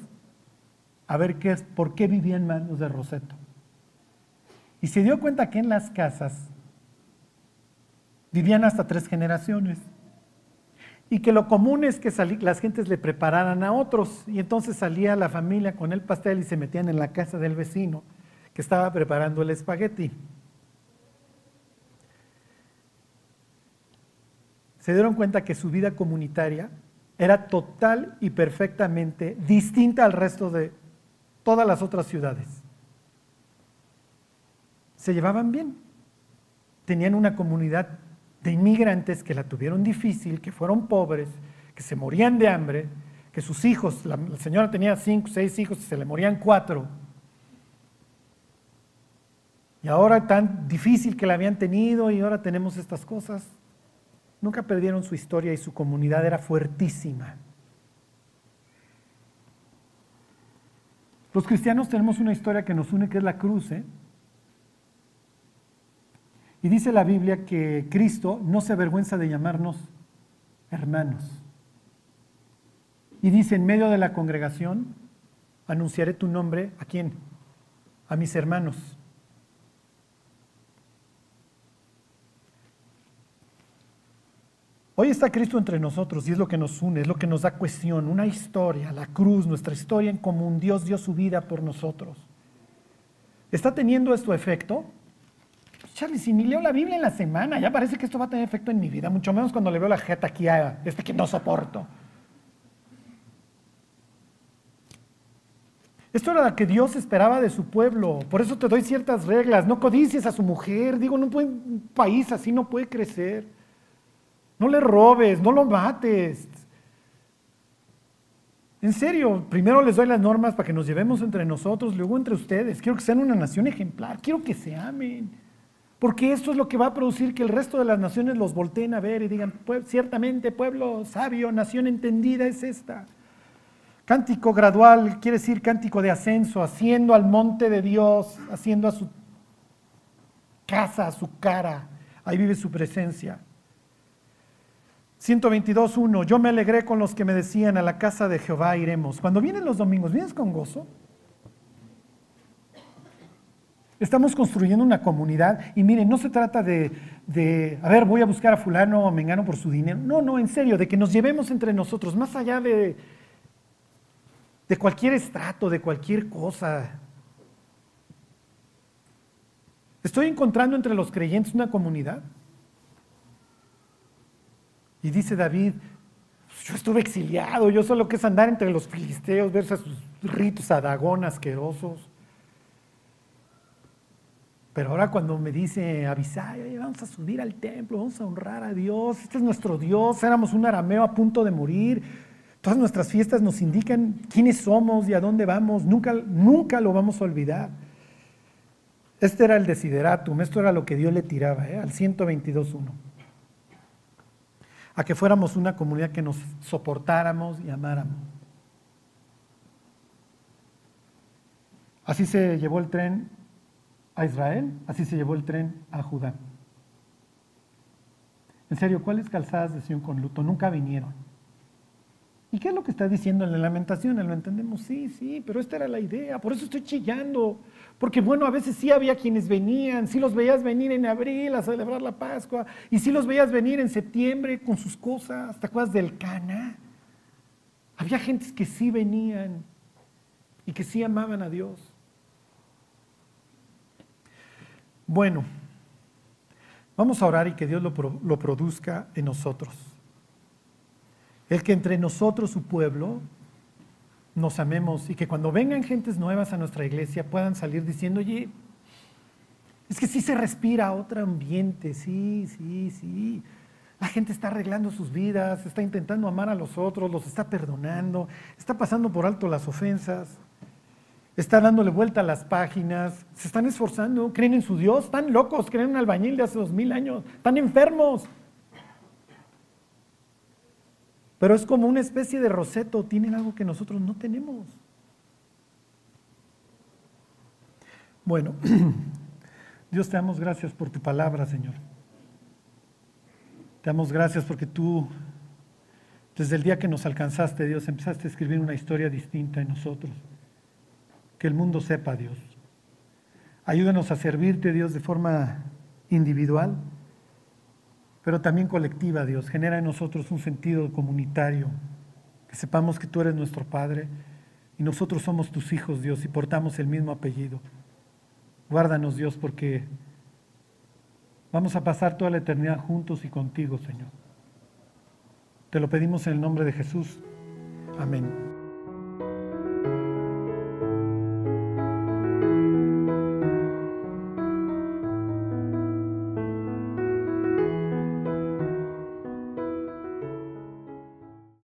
A: a ver qué es, por qué vivían manos de Roseto. Y se dio cuenta que en las casas vivían hasta tres generaciones y que lo común es que las gentes le prepararan a otros y entonces salía la familia con el pastel y se metían en la casa del vecino que estaba preparando el espagueti. Se dieron cuenta que su vida comunitaria era total y perfectamente distinta al resto de todas las otras ciudades. Se llevaban bien, tenían una comunidad de inmigrantes que la tuvieron difícil, que fueron pobres, que se morían de hambre, que sus hijos, la, señora tenía cinco, seis hijos y se le morían cuatro. Y ahora tan difícil que la habían tenido y ahora tenemos estas cosas. Nunca perdieron su historia y su comunidad era fuertísima. Los cristianos tenemos una historia que nos une, que es la cruz. ¿eh? Y dice la Biblia que Cristo no se avergüenza de llamarnos hermanos. Y dice, en medio de la congregación, anunciaré tu nombre a quién? A mis hermanos. Hoy está Cristo entre nosotros y es lo que nos une, es lo que nos da cuestión, una historia, la cruz, nuestra historia en común. Dios dio su vida por nosotros. ¿Está teniendo esto efecto? Charlie, si ni leo la Biblia en la semana, ya parece que esto va a tener efecto en mi vida, mucho menos cuando le veo la jeta aquí a este que no soporto. Esto era lo que Dios esperaba de su pueblo. Por eso te doy ciertas reglas. No codicies a su mujer. Digo, no puede, un país así no puede crecer. No le robes, no lo mates. En serio, primero les doy las normas para que nos llevemos entre nosotros, luego entre ustedes. Quiero que sean una nación ejemplar. Quiero que se amen. Porque esto es lo que va a producir que el resto de las naciones los volteen a ver y digan, ciertamente pueblo sabio, nación entendida es esta. Cántico gradual quiere decir cántico de ascenso, haciendo al monte de Dios, haciendo a su casa, a su cara. Ahí vive su presencia. 122.1, yo me alegré con los que me decían, a la casa de Jehová iremos. Cuando vienen los domingos, ¿vienes con gozo? Estamos construyendo una comunidad y miren, no se trata de, a ver, voy a buscar a fulano o mengano por su dinero. No, no, en serio, de que nos llevemos entre nosotros, más allá de, de cualquier estrato, de cualquier cosa. Estoy encontrando entre los creyentes una comunidad. Y dice David, yo estuve exiliado, yo solo que es andar entre los filisteos, ver sus ritos adagón asquerosos. Pero ahora cuando me dice Abisai, vamos a subir al templo, vamos a honrar a Dios, este es nuestro Dios, éramos un arameo a punto de morir, todas nuestras fiestas nos indican quiénes somos y a dónde vamos, nunca, nunca lo vamos a olvidar. Este era el desideratum, esto era lo que Dios le tiraba ¿eh? al 122.1. A que fuéramos una comunidad que nos soportáramos y amáramos. Así se llevó el tren a Israel, así se llevó el tren a Judá. En serio, ¿cuáles calzadas de Sion con luto? Nunca vinieron. ¿Y qué es lo que está diciendo en la lamentación? Lo entendemos, sí, sí, pero esta era la idea, por eso estoy chillando. Porque bueno, a veces sí había quienes venían, sí los veías venir en abril a celebrar la Pascua, y sí los veías venir en septiembre con sus cosas, ¿te acuerdas del Cana? Había gentes que sí venían y que sí amaban a Dios. Bueno, vamos a orar y que Dios lo, lo produzca en nosotros. El que entre nosotros, su pueblo, nos amemos y que cuando vengan gentes nuevas a nuestra iglesia puedan salir diciendo, oye, es que sí se respira otro ambiente, sí, sí, sí. La gente está arreglando sus vidas, está intentando amar a los otros, los está perdonando, está pasando por alto las ofensas, está dándole vuelta a las páginas, se están esforzando, creen en su Dios, están locos, creen en un albañil de hace dos mil años, están enfermos, pero es como una especie de roseto, tienen algo que nosotros no tenemos. Bueno, Dios te damos gracias por tu palabra, Señor. Te damos gracias porque tú, desde el día que nos alcanzaste, Dios, empezaste a escribir una historia distinta en nosotros. Que el mundo sepa, Dios. Ayúdanos a servirte, Dios, de forma individual pero también colectiva, Dios. Genera en nosotros un sentido comunitario, que sepamos que tú eres nuestro Padre y nosotros somos tus hijos, Dios, y portamos el mismo apellido. Guárdanos, Dios, porque vamos a pasar toda la eternidad juntos y contigo, Señor. Te lo pedimos en el nombre de Jesús. Amén.